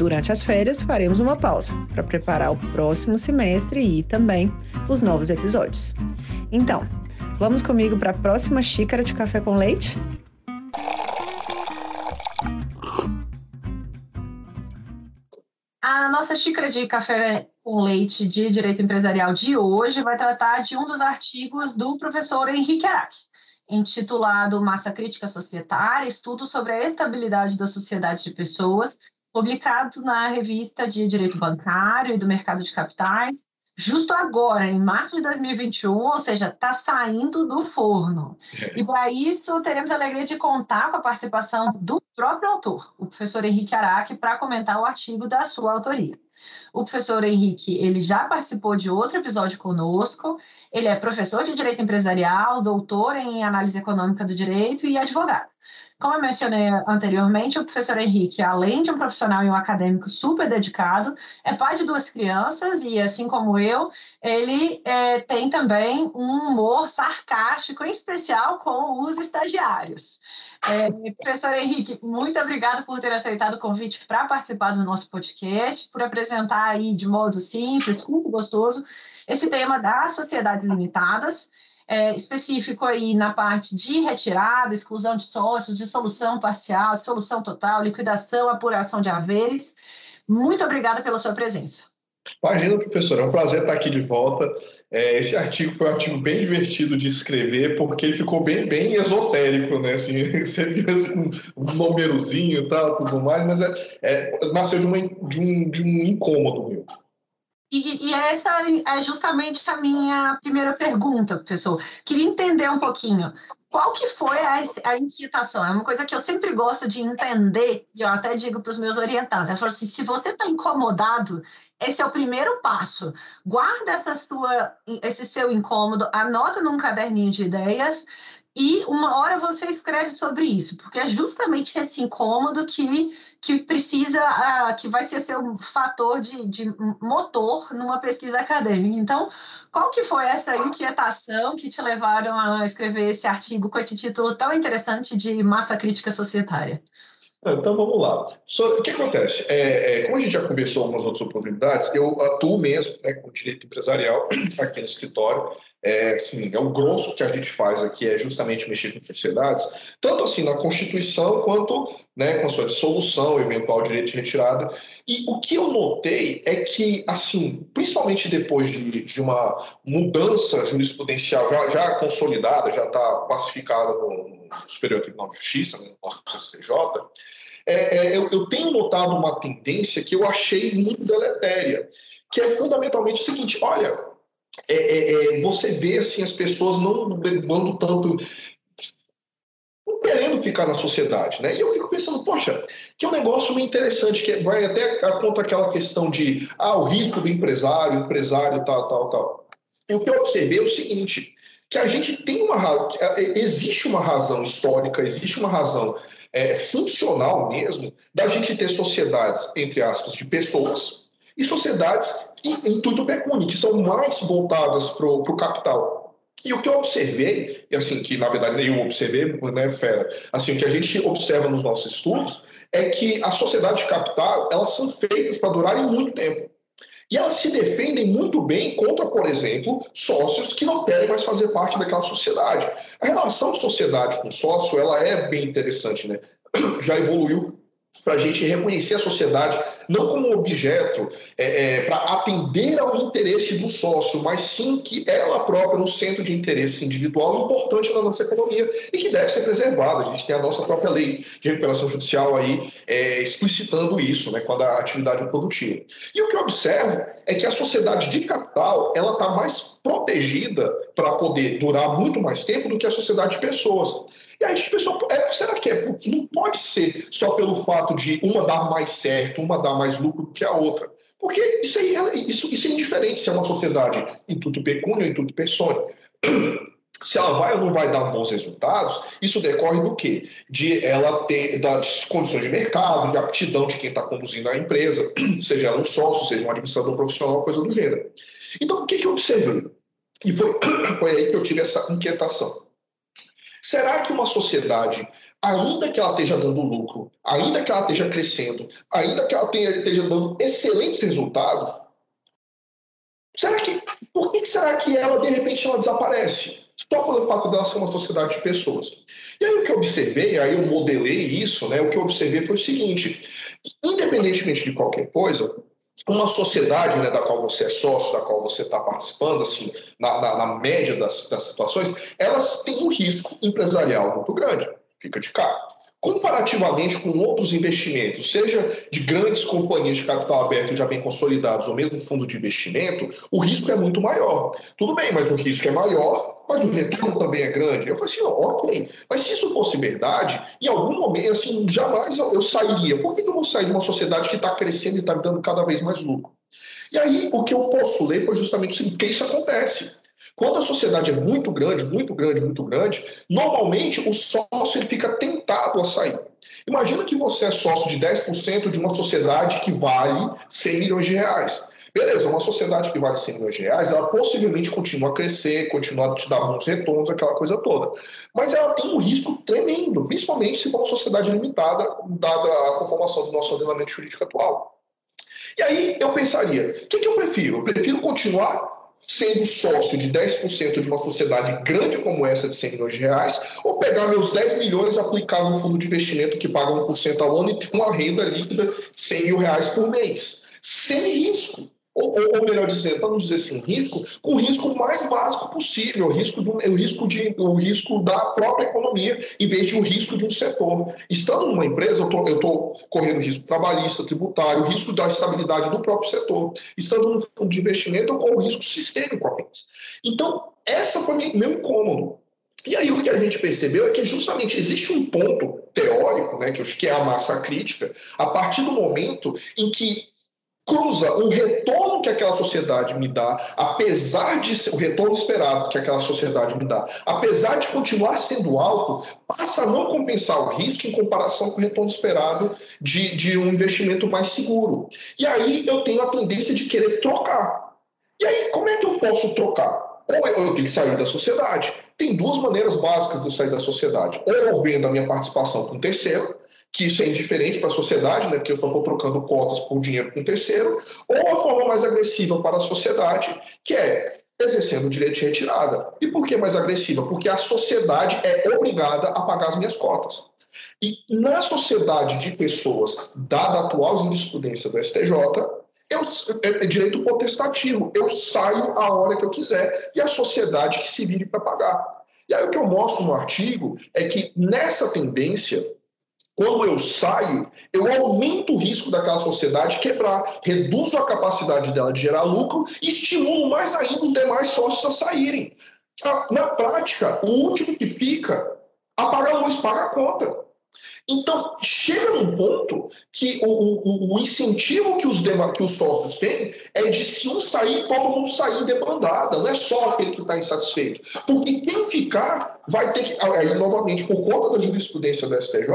Durante as férias, faremos uma pausa para preparar o próximo semestre e também os novos episódios. Então, vamos comigo para a próxima xícara de café com leite? A nossa xícara de café com leite de direito empresarial de hoje vai tratar de um dos artigos do professor Henrique Araque, intitulado Massa Crítica Societária: Estudo sobre a Estabilidade da Sociedade de Pessoas publicado na revista de Direito Bancário e do Mercado de Capitais, justo agora, em março de 2021, ou seja, está saindo do forno. É. E para isso, teremos a alegria de contar com a participação do próprio autor, o professor Henrique Araque, para comentar o artigo da sua autoria. O professor Henrique, ele já participou de outro episódio conosco, ele é professor de Direito Empresarial, doutor em Análise Econômica do Direito e advogado. Como eu mencionei anteriormente, o professor Henrique, além de um profissional e um acadêmico super dedicado, é pai de duas crianças e, assim como eu, ele é, tem também um humor sarcástico, em especial com os estagiários. É, professor Henrique, muito obrigada por ter aceitado o convite para participar do nosso podcast, por apresentar aí de modo simples, curto, gostoso, esse tema das sociedades limitadas é, específico aí na parte de retirada, exclusão de sócios, dissolução parcial, dissolução total, liquidação, apuração de haveres. Muito obrigada pela sua presença. Imagina, professor, é um prazer estar aqui de volta. É, esse artigo foi um artigo bem divertido de escrever, porque ele ficou bem, bem esotérico, né? Assim, você assim, um númerozinho e tal, tudo mais, mas é, é, nasceu de, uma, de, um, de um incômodo meu. E, e, essa é justamente a minha primeira pergunta, professor. Queria entender um pouquinho qual que foi a, a inquietação. É uma coisa que eu sempre gosto de entender, e eu até digo para os meus orientados. Eu falo assim, se você está incomodado, esse é o primeiro passo. Guarda essa sua, esse seu incômodo, anota num caderninho de ideias, e uma hora você escreve sobre isso, porque é justamente esse incômodo que, que precisa, que vai ser seu fator de, de motor numa pesquisa acadêmica. Então, qual que foi essa inquietação que te levaram a escrever esse artigo com esse título tão interessante de massa crítica societária? Então vamos lá. o que acontece? É, é, como a gente já conversou algumas outras oportunidades, eu atuo mesmo né, com direito empresarial aqui no escritório. É, assim, é o grosso que a gente faz aqui é justamente mexer com sociedades, tanto assim na Constituição quanto né, com a sua dissolução, eventual direito de retirada. E o que eu notei é que, assim, principalmente depois de, de uma mudança jurisprudencial já, já consolidada, já está classificada no, Superior Tribunal de Justiça, no nosso CCJ, é, é, eu, eu, tenho notado uma tendência que eu achei muito deletéria, que é fundamentalmente o seguinte: olha, é, é, é você vê assim, as pessoas não levando tanto. não querendo ficar na sociedade, né? E eu fico pensando, poxa, que é um negócio interessante, que vai até contra aquela questão de ah, o rico do empresário, empresário, tal, tal, tal. E o que eu observei é o seguinte: que a gente tem uma é, existe uma razão histórica, existe uma razão é, funcional mesmo da gente ter sociedades, entre aspas, de pessoas e sociedades em intuito pecúnio, que são mais voltadas para o capital. E o que eu observei, e assim, que na verdade nem eu observei, né, Fera, assim, o que a gente observa nos nossos estudos é que a sociedade de capital elas são feitas para durarem muito tempo. E elas se defendem muito bem contra, por exemplo, sócios que não querem mais fazer parte daquela sociedade. A relação sociedade com sócio ela é bem interessante, né? Já evoluiu para a gente reconhecer a sociedade não como um objeto é, é, para atender ao interesse do sócio, mas sim que ela própria, no centro de interesse individual, importante na nossa economia e que deve ser preservada. A gente tem a nossa própria lei de recuperação judicial aí é, explicitando isso, né, quando a atividade é produtiva. E o que eu observo é que a sociedade de capital ela está mais protegida para poder durar muito mais tempo do que a sociedade de pessoas. E aí a pessoa, é, será que é? Não pode ser só pelo fato de uma dar mais certo, uma dar mais lucro que a outra. Porque isso, isso, isso é indiferente se é uma sociedade tudo pecúnio ou em tudo persona. Se ela vai ou não vai dar bons resultados, isso decorre do quê? De ela ter das condições de mercado, de aptidão de quem está conduzindo a empresa, seja ela um sócio, seja um administrador profissional, coisa do gênero. Então, o que, que eu observei? E foi, foi aí que eu tive essa inquietação. Será que uma sociedade, ainda que ela esteja dando lucro, ainda que ela esteja crescendo, ainda que ela tenha, esteja dando excelentes resultados, será que por que será que ela de repente ela desaparece? Só pelo fato dela ser uma sociedade de pessoas. E aí o que eu observei, aí eu modelei isso, né? O que eu observei foi o seguinte: independentemente de qualquer coisa, uma sociedade né, da qual você é sócio, da qual você está participando, assim, na, na, na média das, das, situações, elas têm um risco empresarial muito grande, fica de cara. Comparativamente com outros investimentos, seja de grandes companhias de capital aberto já bem consolidados ou mesmo fundo de investimento, o risco é muito maior. Tudo bem, mas o risco é maior mas o retorno também é grande. Eu falei assim, ok, mas se isso fosse verdade, em algum momento, assim, jamais eu, sairia. Por que eu vou sair de uma sociedade que está crescendo e está me dando cada vez mais lucro? E aí, o que eu postulei foi justamente o seguinte, que isso acontece. Quando a sociedade é muito grande, muito grande, muito grande, normalmente o sócio ele fica tentado a sair. Imagina que você é sócio de 10% de uma sociedade que vale 100 milhões de reais. Beleza, uma sociedade que vale 100 milhões de reais, ela possivelmente continua a crescer, continua a te dar bons retornos, aquela coisa toda. Mas ela tem um risco tremendo, principalmente se for uma sociedade limitada, dada a conformação do nosso ordenamento jurídico atual. E aí eu pensaria, o que, que eu prefiro? Eu prefiro continuar sendo sócio de 10% de uma sociedade grande como essa de 100 milhões de reais, ou pegar meus 10 milhões, aplicar no fundo de investimento que paga 1% ao ano e ter uma renda líquida de 100 mil reais por mês, sem risco. Ou, ou, melhor dizendo, para não dizer sem risco, com o risco mais básico possível, o risco, do, o, risco de, o risco da própria economia, em vez de o risco de um setor. Estando numa empresa, eu estou correndo risco trabalhista, tributário, o risco da estabilidade do próprio setor. Estando no fundo de investimento, eu corro risco sistêmico apenas. Então, essa foi meu incômodo. E aí o que a gente percebeu é que justamente existe um ponto teórico, né, que é a massa crítica, a partir do momento em que cruza o retorno que aquela sociedade me dá, apesar de ser, o retorno esperado que aquela sociedade me dá, apesar de continuar sendo alto, passa a não compensar o risco em comparação com o retorno esperado de, de um investimento mais seguro. E aí eu tenho a tendência de querer trocar. E aí, como é que eu posso trocar? Ou eu tenho que sair da sociedade. Tem duas maneiras básicas de eu sair da sociedade. Ou eu vendo a minha participação com um terceiro, que isso é indiferente para a sociedade, né, porque eu só estou trocando cotas por dinheiro com terceiro, ou a forma mais agressiva para a sociedade, que é exercendo o direito de retirada. E por que mais agressiva? Porque a sociedade é obrigada a pagar as minhas cotas. E na sociedade de pessoas, dada a atual jurisprudência do STJ, eu, é, é direito potestativo. Eu saio a hora que eu quiser e a sociedade que se vire para pagar. E aí o que eu mostro no artigo é que nessa tendência quando eu saio, eu aumento o risco daquela sociedade quebrar, reduzo a capacidade dela de gerar lucro e estimulo mais ainda os demais sócios a saírem. Na prática, o último que fica apaga a luz, paga a conta. Então, chega num ponto que o, o, o incentivo que os, que os sócios têm é de se um sair, todo mundo sair debandada, não é só aquele que está insatisfeito. Porque quem ficar vai ter que, aí novamente, por conta da jurisprudência do STJ,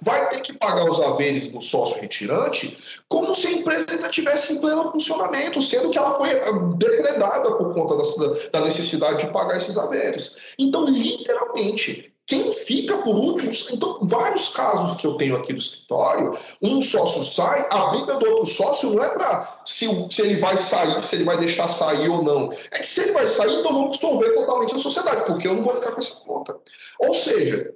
vai ter que pagar os haveres do sócio retirante como se a empresa ainda estivesse em pleno funcionamento, sendo que ela foi ah, depredada por conta da, da necessidade de pagar esses haveres. Então, literalmente, quem fica por último. Então, vários casos que eu tenho aqui no escritório, um sócio sai, a briga do outro sócio não é para se, se ele vai sair, se ele vai deixar sair ou não. É que se ele vai sair, então vamos dissolver totalmente a sociedade, porque eu não vou ficar com essa conta. Ou seja,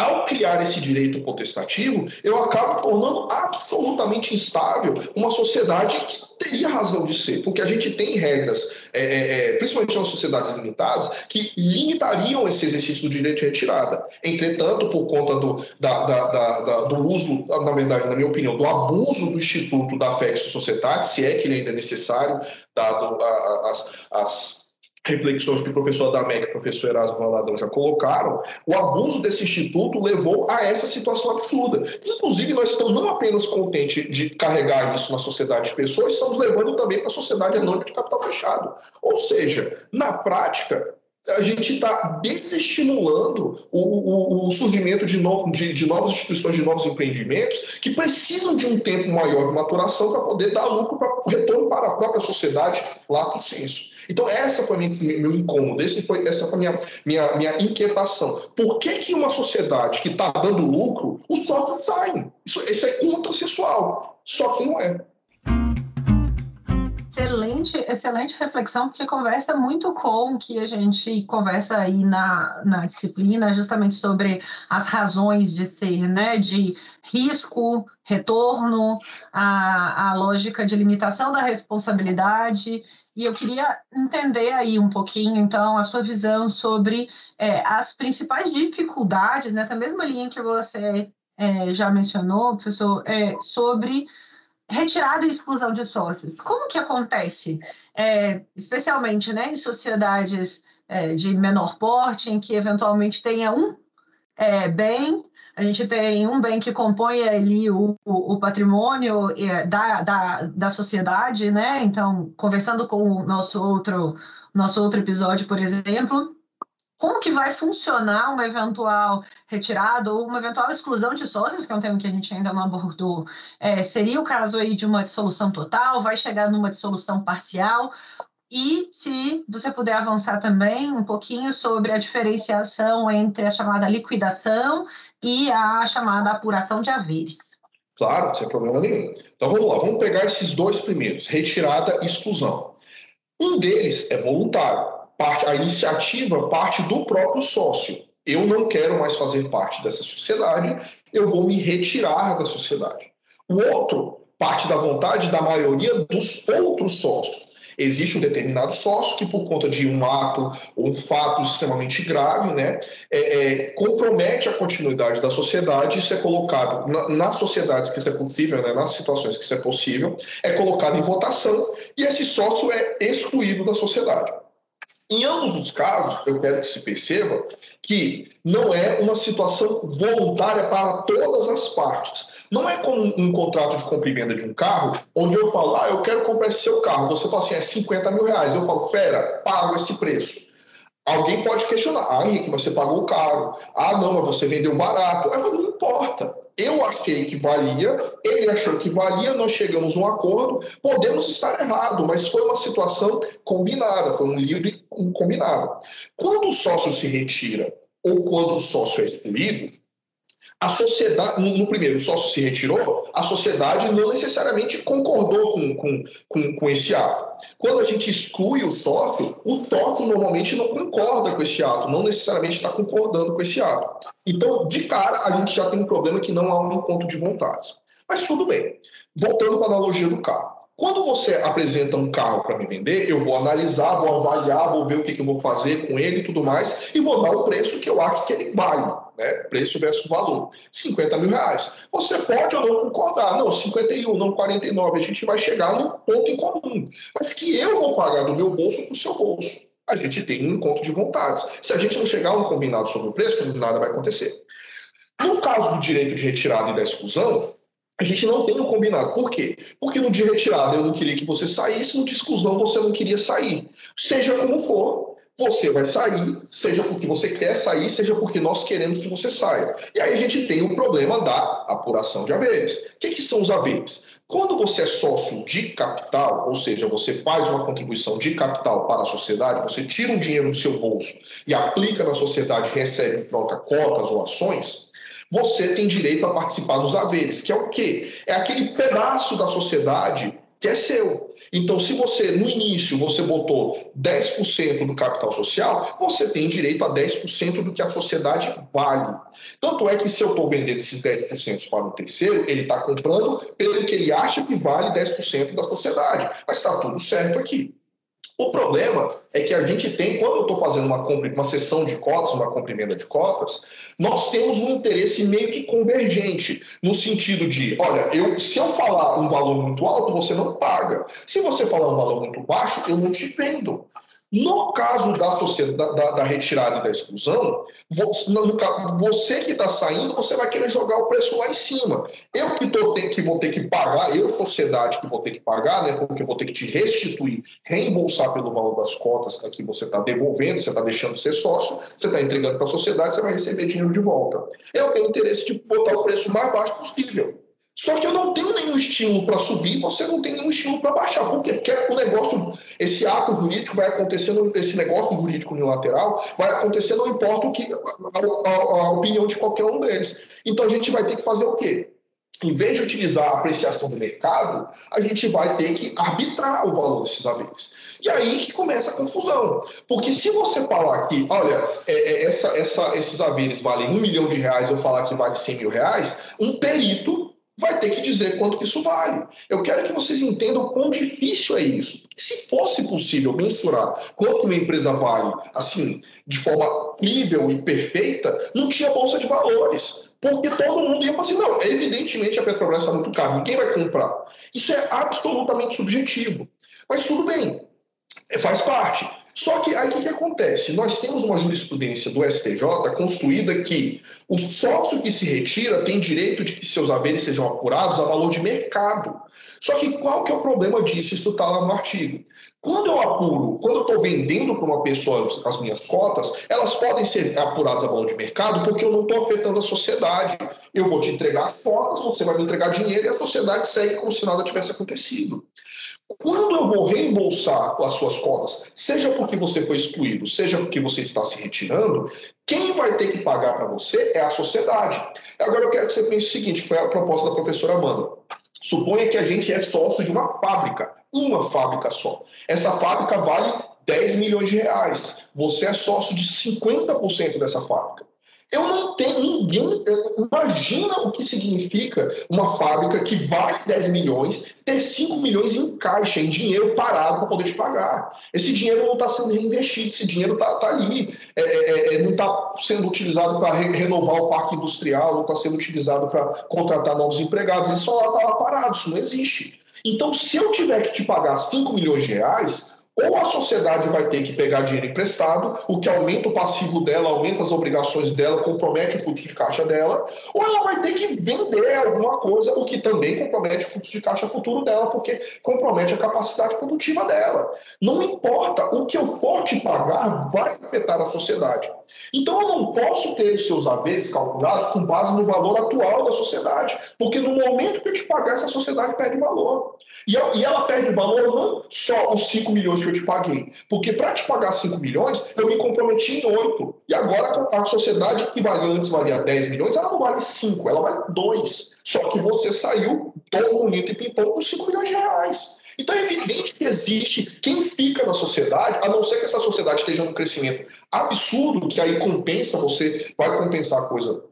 ao criar esse direito potestativo, eu acabo tornando absolutamente instável uma sociedade que teria razão de ser, porque a gente tem regras, é, é, é, principalmente nas sociedades limitadas, que limitariam esse exercício do direito de retirada. Entretanto, por conta do, da, da, da, do uso, na verdade, na minha opinião, do abuso do Instituto da Fex Sociedade, se é que ele ainda é necessário, dado as, as reflexões que o professor Adamec e o professor Erasmo Valadão já colocaram, o abuso desse instituto levou a essa situação absurda. Inclusive, nós estamos não apenas contentes de carregar isso na sociedade de pessoas, estamos levando também para a sociedade anônima de capital fechado. Ou seja, na prática, a gente está desestimulando o, o, o, surgimento de, novo, de, de, novas instituições, de novos empreendimentos, que precisam de um tempo maior de maturação para poder dar lucro para retorno para a própria sociedade, lá para o senso. Então, essa foi minha, meu incômodo, esse foi, essa foi minha, minha, minha inquietação. Por que, que uma sociedade que está dando lucro, os sócios saem? Isso, isso é contrassensual. Só que não é excelente, excelente reflexão, porque conversa muito com o que a gente conversa aí na, na disciplina, justamente sobre as razões de ser, né? De risco, retorno, a, a lógica de limitação da responsabilidade. E eu queria entender aí um pouquinho, então, a sua visão sobre é, as principais dificuldades, nessa mesma linha que você é, já mencionou, professor, é, sobre retirada e exclusão de sócios. Como que acontece, é, especialmente né, em sociedades é, de menor porte, em que eventualmente tenha um é, bem, a gente tem um bem que compõe ali o, o, patrimônio é, da, da, da sociedade, né? Então, conversando com o nosso outro, nosso outro episódio, por exemplo, como que vai funcionar uma eventual retirada ou uma eventual exclusão de sócios, que é um tema que a gente ainda não abordou. É, seria o caso aí de uma dissolução total, vai chegar numa dissolução parcial? E se você puder avançar também um pouquinho sobre a diferenciação entre a chamada liquidação e a chamada apuração de haveres. Claro, sem problema nenhum. Então vamos lá, vamos pegar esses dois primeiros, retirada e exclusão. Um deles é voluntário parte, a iniciativa parte do próprio sócio. Eu não quero mais fazer parte dessa sociedade, eu vou me retirar da sociedade. O outro parte da vontade da maioria dos outros sócios. Existe um determinado sócio que, por conta de um ato ou um fato extremamente grave, né, é, é, compromete a continuidade da sociedade. Isso é colocado na, nas sociedades que isso é possível, né, nas situações que isso é possível, é colocado em votação e esse sócio é excluído da sociedade. Em ambos os casos, eu quero que se perceba que não é uma situação voluntária para todas as partes. Não é como um contrato de compra e venda de um carro, onde eu falo, ah, eu quero comprar esse seu carro. Você fala assim, é 50 mil reais. Eu falo, fera, pago esse preço. Alguém pode questionar, ah, Henrique, você pagou caro. Ah, não, mas você vendeu barato. Eu falo, não importa. Eu achei que valia, ele achou que valia, nós chegamos a um acordo. Podemos estar errado, mas foi uma situação combinada, foi um livre combinado. Quando o sócio se retira ou quando o sócio é excluído, a sociedade, no, primeiro, o sócio se retirou, a sociedade não necessariamente concordou com, com, com, com, esse ato. Quando a gente exclui o sócio, o sócio normalmente não concorda com esse ato, não necessariamente está concordando com esse ato. Então, de cara, a gente já tem um problema que não há um encontro de vontades. Mas tudo bem. Voltando para a analogia do carro. Quando você apresenta um carro para me vender, eu vou analisar, vou avaliar, vou ver o que, que eu vou fazer com ele e tudo mais, e vou dar o preço que eu acho que ele vale, né? Preço versus valor. 50 mil reais. Você pode ou não concordar, não, 51, não 49, a gente vai chegar no ponto em comum. Mas que eu vou pagar do meu bolso para o seu bolso. A gente tem um encontro de vontades. Se a gente não chegar a um combinado sobre o preço, nada vai acontecer. No caso do direito de retirada e da exclusão, a gente não tem um combinado. Por quê? Porque no dia retirada eu não queria que você saísse, no dia exclusão você não queria sair. Seja como for, você vai sair, seja porque você quer sair, seja porque nós queremos que você saia. E aí a gente tem o problema da apuração de haveres. O que, que são os haveres? Quando você é sócio de capital, ou seja, você faz uma contribuição de capital para a sociedade, você tira um dinheiro do seu bolso e aplica na sociedade, recebe em troca cotas ou ações, você tem direito a participar dos haveres, que é o quê? É aquele pedaço da sociedade que é seu. Então, se você, no início, você botou 10% do capital social, você tem direito a 10% do que a sociedade vale. Tanto é que se eu estou vendendo esses 10% para o terceiro, ele está comprando pelo que ele acha que vale 10% da sociedade. Mas está tudo certo aqui. O problema é que a gente tem, quando eu estou fazendo uma, compra, uma sessão de cotas, uma compra emenda de cotas, nós temos um interesse meio que convergente, no sentido de, olha, eu, se eu falar um valor muito alto, você não paga. Se você falar um valor muito baixo, eu não te vendo. No caso da, da, da, da retirada e da exclusão, você, que está saindo, você vai querer jogar o preço lá em cima. Eu que, tô, que vou ter que pagar, eu, sociedade, que vou ter que pagar, né, porque vou ter que te restituir, reembolsar pelo valor das cotas que você está devolvendo, você está deixando de ser sócio, você está entregando para a sociedade, você vai receber dinheiro de volta. Eu tenho interesse de botar o preço mais baixo possível. Só que eu não tenho nenhum estímulo para subir, você não tem nenhum estímulo para baixar. Por quê? Porque o negócio, esse ato jurídico vai acontecendo, esse negócio jurídico unilateral vai acontecer, não importa o que, a, a, a opinião de qualquer um deles. Então a gente vai ter que fazer o quê? Em vez de utilizar a apreciação do mercado, a gente vai ter que arbitrar o valor desses haveres. E aí que começa a confusão. Porque se você falar que, olha, é, é, essa, essa, esses haveres valem um milhão de reais, eu falar que vale 100 mil reais, um perito vai ter que dizer quanto isso vale. Eu quero que vocês entendam quão difícil é isso. Se fosse possível mensurar quanto uma empresa vale, assim, de forma incrível e perfeita, não tinha bolsa de valores. Porque todo mundo ia falar assim, não, evidentemente a Petrobras está muito cara, ninguém vai comprar. Isso é absolutamente subjetivo. Mas tudo bem, faz parte. Só que aí o que, acontece? Nós temos uma jurisprudência do STJ construída que o sócio que se retira tem direito de que seus haveres sejam apurados a valor de mercado. Só que qual que é o problema disso? Isso está lá no artigo. Quando eu apuro, quando eu estou vendendo para uma pessoa as minhas cotas, elas podem ser apuradas a valor de mercado porque eu não estou afetando a sociedade. Eu vou te entregar as cotas, você vai me entregar dinheiro e a sociedade segue como se nada tivesse acontecido. Quando eu vou reembolsar as suas cotas, seja porque você foi excluído, seja porque você está se retirando, quem vai ter que pagar para você é a sociedade. Agora eu quero que você pense o seguinte, que foi a proposta da professora Amanda. Suponha que a gente é sócio de uma fábrica, uma fábrica só. Essa fábrica vale 10 milhões de reais. Você é sócio de 50% dessa fábrica. Eu não tenho ninguém. Imagina o que significa uma fábrica que vale 10 milhões ter 5 milhões em caixa, em dinheiro parado para poder te pagar. Esse dinheiro não está sendo reinvestido, esse dinheiro está tá ali. É, é, é não está sendo utilizado para re renovar o parque industrial, não está sendo utilizado para contratar novos empregados. Ele só está lá parado, isso não existe. Então, se eu tiver que te pagar 5 milhões de reais, ou a sociedade vai ter que pegar dinheiro emprestado, o que aumenta o passivo dela, aumenta as obrigações dela, compromete o fluxo de caixa dela, ou ela vai ter que vender alguma coisa, o que também compromete o fluxo de caixa futuro dela, porque compromete a capacidade produtiva dela. Não importa, o que eu for te pagar vai afetar a sociedade. Então eu não posso ter os seus haveres calculados com base no valor atual da sociedade, porque no momento que eu te pagar, essa sociedade perde valor. E ela perde valor não só os 5 milhões que eu te paguei, porque para te pagar 5 milhões, eu me comprometi em 8. E agora a sociedade que valia antes valia 10 milhões, ela não vale 5, ela vale 2. Só que você saiu todo bonito e pimpão com 5 milhões de reais. Então é evidente que existe quem fica na sociedade, a não ser que essa sociedade esteja num crescimento absurdo, que aí compensa, você vai compensar a coisa,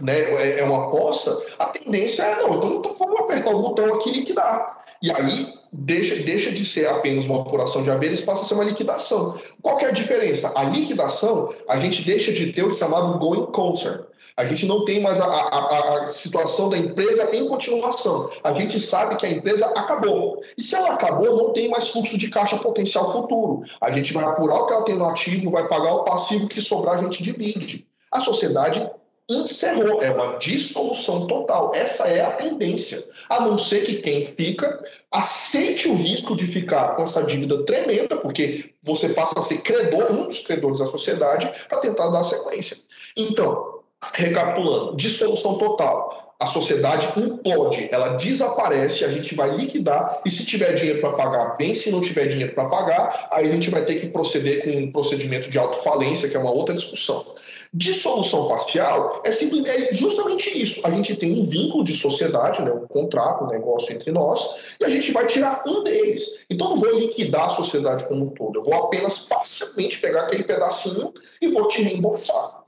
né, é, é uma aposta, a tendência é não, então, então vamos apertar o botão aqui e liquidar. E aí deixa, deixa de ser apenas uma apuração de haveres e passa a ser uma liquidação. Qual que é a diferença? A liquidação, a gente deixa de ter o chamado going concern. A gente não tem mais a, a, a, situação da empresa em continuação. A gente sabe que a empresa acabou. E se ela acabou, não tem mais fluxo de caixa potencial futuro. A gente vai apurar o que ela tem no ativo, vai pagar o passivo que sobrar, a gente divide. A sociedade encerrou, é uma dissolução total. Essa é a tendência. A não ser que quem fica aceite o risco de ficar com essa dívida tremenda, porque você passa a ser credor, um dos credores da sociedade, para tentar dar sequência. Então, recapitulando, dissolução total. A sociedade implode, ela desaparece, a gente vai liquidar e se tiver dinheiro para pagar, bem, se não tiver dinheiro para pagar, aí a gente vai ter que proceder com um procedimento de autofalência, que é uma outra discussão. Dissolução parcial é, é justamente isso. A gente tem um vínculo de sociedade, né, um contrato, um negócio entre nós, e a gente vai tirar um deles. Então não vou liquidar a sociedade como um todo, eu vou apenas parcialmente pegar aquele pedacinho e vou te reembolsar.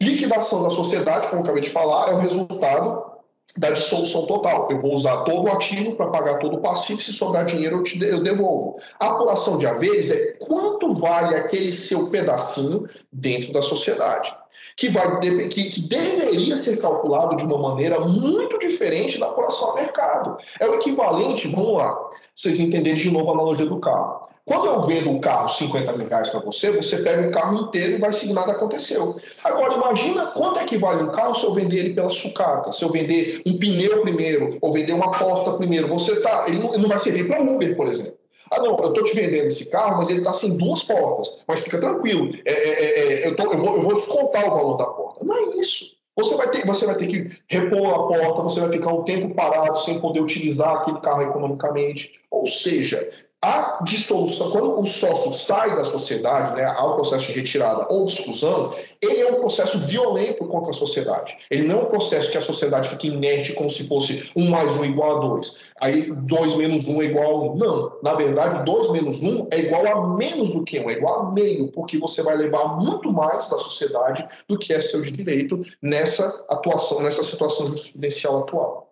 Liquidação da sociedade, como eu acabei de falar, é o resultado da dissolução total. Eu vou usar todo o ativo para pagar todo o passivo, se sobrar dinheiro eu, te, eu devolvo. A apuração de haveres é quanto vale aquele seu pedacinho dentro da sociedade. Que, vai, que, que deveria ser calculado de uma maneira muito diferente da apuração a mercado. É o equivalente, vamos lá, vocês entenderem de novo a analogia do carro. Quando eu vendo um carro 50 mil reais para você, você pega o carro inteiro e vai seguir nada aconteceu. Agora, imagina quanto é que vale um carro se eu vender ele pela sucata, se eu vender um pneu primeiro, ou vender uma porta primeiro. Você tá, ele não, ele não vai servir para Uber, por exemplo. Ah, não, eu estou te vendendo esse carro, mas ele está sem duas portas. Mas fica tranquilo, é, é, é, é, eu, tô, eu, vou, eu vou descontar o valor da porta. Não é isso. Você vai, ter, você vai ter que repor a porta, você vai ficar um tempo parado sem poder utilizar aquele carro economicamente. Ou seja, a dissolução, quando o sócio sai da sociedade, né, há o processo de retirada ou de exclusão, ele é um processo violento contra a sociedade. Ele não é um processo que a sociedade fique inerte como se fosse um mais um igual a dois. Aí dois menos um é igual a um. Não, na verdade, dois menos um é igual a menos do que um, é igual a meio, porque você vai levar muito mais da sociedade do que é seu direito nessa atuação, nessa situação jurisprudencial atual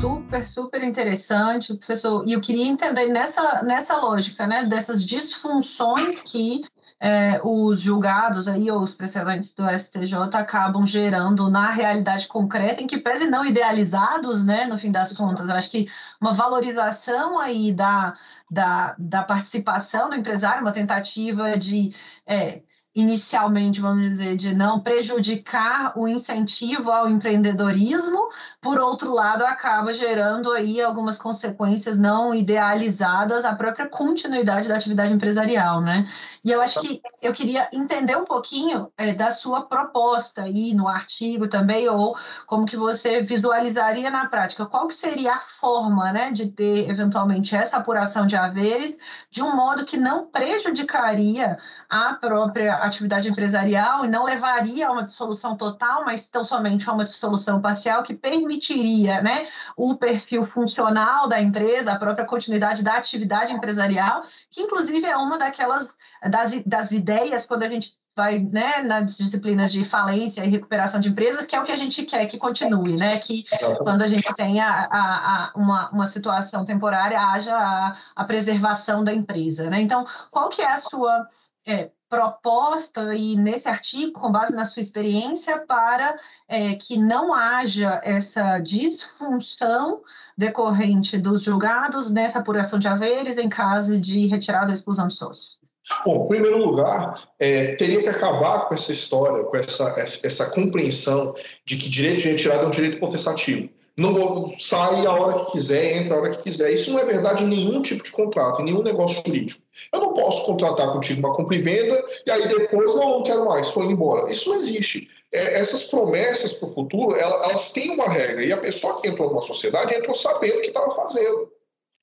super, super interessante, professor. E eu queria entender nessa, nessa lógica, né, dessas disfunções que é, os julgados aí, ou os precedentes do STJ acabam gerando na realidade concreta, em que pese não idealizados, né, no fim das contas. Eu acho que uma valorização aí da, da, da participação do empresário, uma tentativa de é, inicialmente, vamos dizer, de não prejudicar o incentivo ao empreendedorismo, por outro lado, acaba gerando aí algumas consequências não idealizadas à própria continuidade da atividade empresarial, né? E eu acho que eu queria entender um pouquinho é, da sua proposta aí no artigo também, ou como que você visualizaria na prática, qual que seria a forma, né, de ter eventualmente essa apuração de haveres de um modo que não prejudicaria a própria atividade empresarial e não levaria a uma dissolução total, mas tão somente a uma dissolução parcial que permitiria né, o perfil funcional da empresa, a própria continuidade da atividade empresarial, que inclusive é uma daquelas das, das ideias quando a gente vai né, nas disciplinas de falência e recuperação de empresas, que é o que a gente quer que continue, né? Que quando a gente tenha a, a, uma, uma situação temporária, haja a, a preservação da empresa, né? Então, qual que é a sua é, proposta e nesse artigo, com base na sua experiência, para é, que não haja essa disfunção decorrente dos julgados nessa apuração de haveres em caso de retirada ou exclusão de sócios? Bom, em primeiro lugar, é, teria que acabar com essa história, com essa, essa, compreensão de que direito de retirada é um direito potestativo não sai a hora que quiser, entra a hora que quiser. Isso não é verdade em nenhum tipo de contrato, em nenhum negócio jurídico. Eu não posso contratar contigo uma compra e venda e aí depois, não, não quero mais, foi embora. Isso não existe. É, essas promessas para o futuro, elas, elas têm uma regra. E a pessoa que entrou numa sociedade entrou sabendo o que estava fazendo.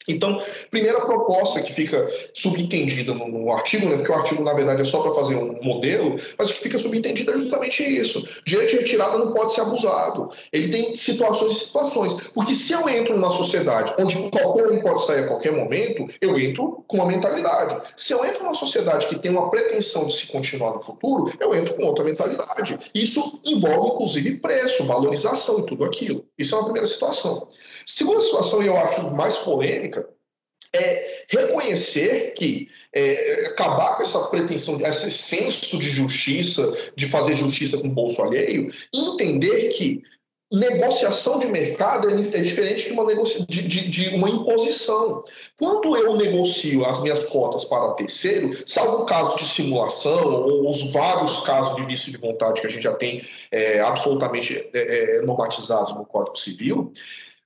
Então, primeira proposta que fica subentendida no, no, artigo, né, porque o artigo, na verdade, é só para fazer um modelo, mas o que fica subentendido é justamente isso. Direito de retirada não pode ser abusado. Ele tem situações e situações. Porque se eu entro numa sociedade onde qualquer um pode sair a qualquer momento, eu entro com uma mentalidade. Se eu entro numa sociedade que tem uma pretensão de se continuar no futuro, eu entro com outra mentalidade. Isso envolve, inclusive, preço, valorização e tudo aquilo. Isso é uma primeira situação. Segunda situação, e eu acho mais polêmica, é reconhecer que é, acabar com essa pretensão, esse senso de justiça, de fazer justiça com o bolso alheio, entender que negociação de mercado é, é diferente de uma, negocia, de, de, de, uma imposição. Quando eu negocio as minhas cotas para terceiro, salvo o caso de simulação ou os vários casos de vício de vontade que a gente já tem é, absolutamente é, é normatizados no Código Civil,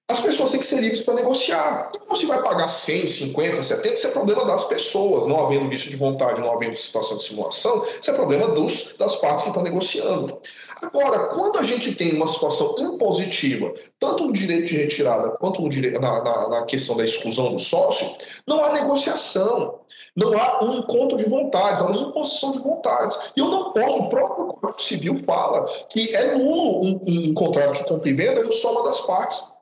as pessoas têm que ser livres para negociar. Então, se vai pagar 100, 50, 70, isso é problema das pessoas, não havendo visto de vontade, não havendo situação de simulação, isso é problema dos, das partes que estão negociando. Agora, quando a gente tem uma situação impositiva, tanto no direito de retirada quanto no direito, na, na, na questão da exclusão do sócio, não há negociação. Não há um encontro de vontades, há uma imposição de vontades. E eu não posso, o próprio Código Civil fala que é nulo um, um contrato de compra e venda de soma das partes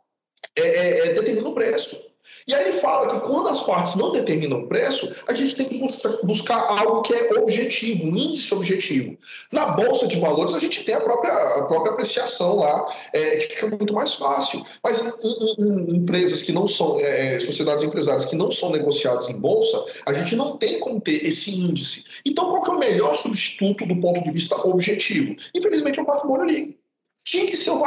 é, é, é, determina o preço. E aí ele fala que quando as partes não determinam o preço, a gente tem que buscar algo que é objetivo, um índice objetivo. Na Bolsa de Valores, a gente tem a própria, a própria apreciação lá, é, que fica muito mais fácil. Mas em, em, em empresas que não são, é, sociedades empresárias que não são negociadas em Bolsa, a gente não tem como ter esse índice. Então, qual que é o melhor substituto do ponto de vista objetivo? Infelizmente, é o patrimônio líquido tinha que ser o,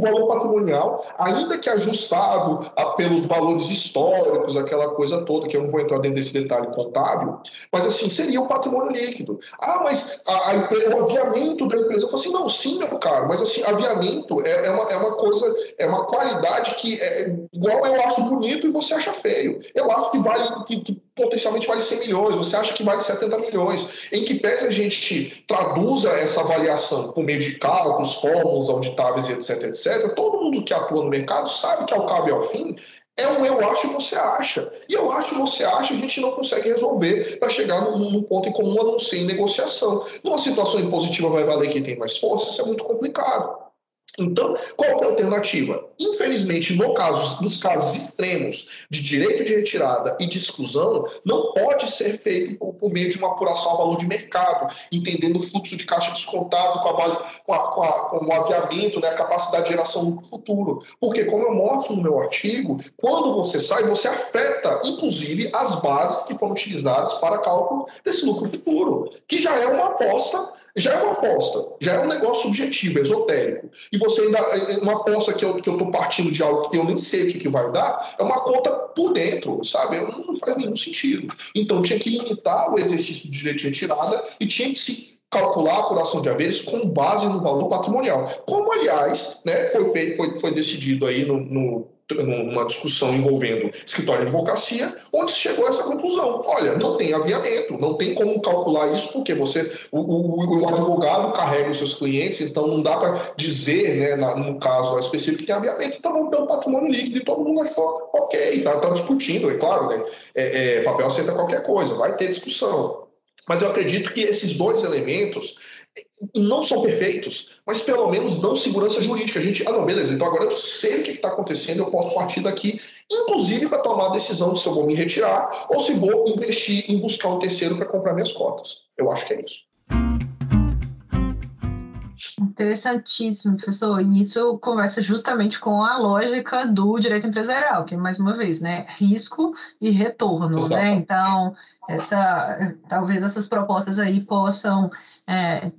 valor patrimonial, ainda que ajustado pelos valores históricos, aquela coisa toda, que eu não vou entrar dentro desse detalhe contábil, mas assim, seria o patrimônio líquido. Ah, mas a, a, o aviamento da empresa, eu falei assim, não, sim, meu caro, mas assim, aviamento é, é, uma, é uma coisa, é uma qualidade que é igual eu acho bonito e você acha feio. Eu acho que vale, que, que potencialmente vale 100 milhões, você acha que vale 70 milhões. Em que pese a gente traduza essa avaliação por meio de cálculos, fórmulas auditáveis, etc, etc, todo mundo que atua no mercado sabe que ao cabo e ao fim é um eu acho e você acha. E eu acho e você acha, a gente não consegue resolver para chegar num, num, ponto em comum a não ser em negociação. Numa situação impositiva vai valer quem tem mais força, isso é muito complicado. Então, qual é a alternativa? Infelizmente, no caso, nos casos extremos de direito de retirada e de exclusão, não pode ser feito por, meio de uma apuração a valor de mercado, entendendo o fluxo de caixa descontado com, a, com, a, com, a, com o aviamento, né, a capacidade de geração no futuro. Porque, como eu mostro no meu artigo, quando você sai, você afeta, inclusive, as bases que foram utilizadas para cálculo desse lucro futuro, que já é uma aposta já é uma aposta, já é um negócio subjetivo, esotérico. E você ainda. É, é uma aposta que eu estou partindo de algo que eu nem sei o que, que vai dar, é uma conta por dentro, sabe? Não faz nenhum sentido. Então tinha que limitar o exercício de direito de retirada e tinha que se calcular a apuração de haveres com base no valor patrimonial. Como, aliás, né, foi, foi, foi decidido aí no, no numa discussão envolvendo escritório de advocacia, onde chegou a essa conclusão. Olha, não tem aviamento, não tem como calcular isso, porque você, o, o, o advogado carrega os seus clientes, então não dá para dizer, né, na, no caso específico, que tem aviamento, então vamos ter um patrimônio líquido e todo mundo achou, ok, está tá discutindo, é claro, né, é, é, papel aceita qualquer coisa, vai ter discussão. Mas eu acredito que esses dois elementos não são perfeitos, mas pelo menos dão segurança jurídica. A gente, ah, não, beleza, então agora eu sei o que está acontecendo, eu posso partir daqui, inclusive para tomar a decisão de se eu vou me retirar ou se vou investir em buscar um terceiro para comprar minhas cotas. Eu acho que é isso. Interessantíssimo, professor. E isso conversa justamente com a lógica do direito empresarial, que, mais uma vez, né, risco e retorno, né? Exato. né? Então, essa, talvez essas propostas aí possam é,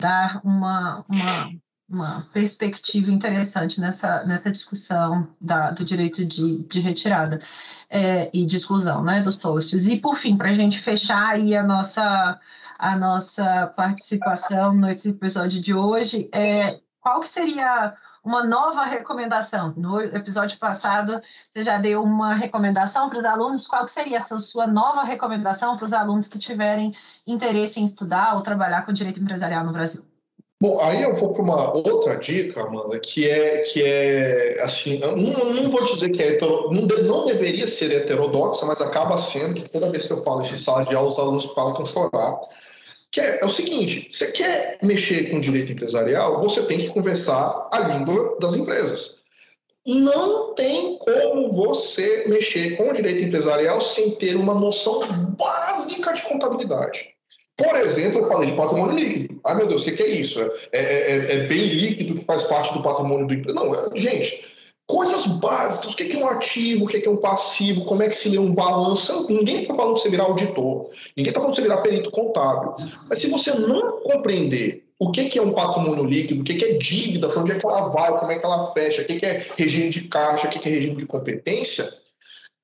dar uma, uma, uma perspectiva interessante nessa, nessa discussão da, do direito de, de retirada é, e de exclusão né, dos sócios. E, por fim, para a gente fechar aí a nossa, a nossa participação nesse episódio de hoje, é, qual que seria uma nova recomendação. No episódio passado, você já deu uma recomendação para os alunos. Qual seria essa sua nova recomendação para os alunos que tiverem interesse em estudar ou trabalhar com direito empresarial no Brasil? Bom, aí eu vou para uma outra dica, Amanda, que é que é assim, não, não vou dizer que é não, não, deveria ser heterodoxa, mas acaba sendo que toda vez que eu falo em sala de aula, os alunos falam com chorar que é, é, o seguinte: você quer mexer com direito empresarial, você tem que conversar a língua das empresas. Não tem como você mexer com direito empresarial sem ter uma noção básica de contabilidade. Por exemplo, eu falei de patrimônio líquido. Ai, meu Deus, o que é isso? É, é, é, é bem líquido que faz parte do patrimônio do emprego. Não, é, gente, coisas básicas, o que é um ativo, o que é um passivo, como é que se lê um balanço. Ninguém está falando para você virar auditor, ninguém está falando para você virar perito contábil. Mas se você não compreender o que é um patrimônio líquido, o que é dívida, para onde é que ela vai, como é que ela fecha, o que é regime de caixa, o que é regime de competência,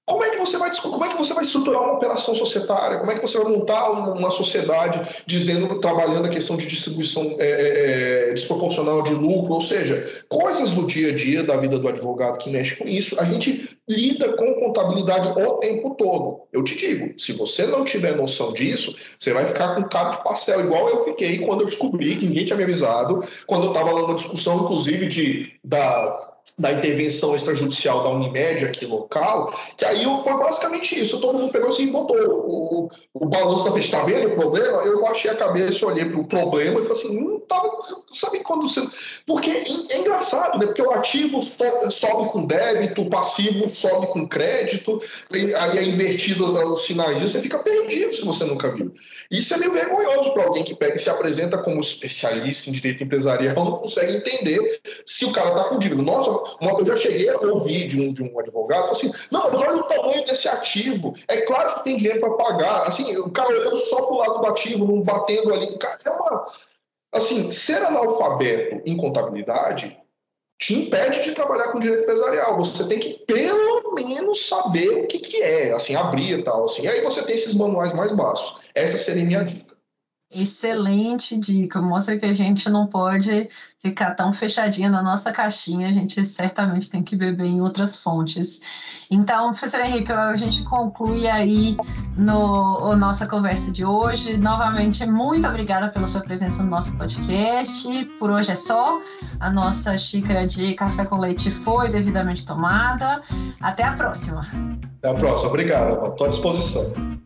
como é que você vai como é que você vai estruturar uma operação societária? Como é que você vai montar uma, sociedade dizendo, trabalhando a questão de distribuição é, é, é, desproporcional de lucro? Ou seja, coisas no dia a dia da vida do advogado que mexe com isso. A gente lida com contabilidade o tempo todo. Eu te digo, se você não tiver noção disso, você vai ficar com cara de pastel, igual eu fiquei quando eu descobri que ninguém tinha me avisado, quando eu estava lá numa discussão, inclusive, de da da intervenção extrajudicial da Unimed aqui local, que aí foi basicamente isso. Todo mundo pegou assim e botou o, o balanço na frente. Está vendo o problema? Eu baixei a cabeça, olhei para o problema e falei assim, não tava. Sabe quando você. Porque é, é engraçado, né? Porque o ativo sobe com débito, o passivo sobe com crédito, aí é invertido os sinais, e você fica perdido se você nunca viu. Isso é meio vergonhoso para alguém que pega e se apresenta como especialista em direito empresarial, não consegue entender se o cara está com dívida. Nossa, uma, eu já cheguei a ouvir de um, de um advogado, assim, não, mas olha o tamanho desse ativo, é claro que tem dinheiro para pagar, assim, o cara olhando só para o lado do ativo, não batendo ali, cara, é uma... Assim, ser analfabeto em contabilidade te impede de trabalhar com direito empresarial. Você tem que, pelo menos, saber o que, que é, assim, abrir e tal. Assim. E aí você tem esses manuais mais baixos. Essa seria minha dica. Excelente dica. Mostra que a gente não pode ficar tão fechadinha na nossa caixinha, a gente certamente tem que beber em outras fontes. Então, professor Henrique, a gente conclui aí no, a nossa conversa de hoje. Novamente, muito obrigada pela sua presença no nosso podcast. Por hoje é só. A nossa xícara de café com leite foi devidamente tomada. Até a próxima. Até a próxima. Obrigado. Estou à disposição.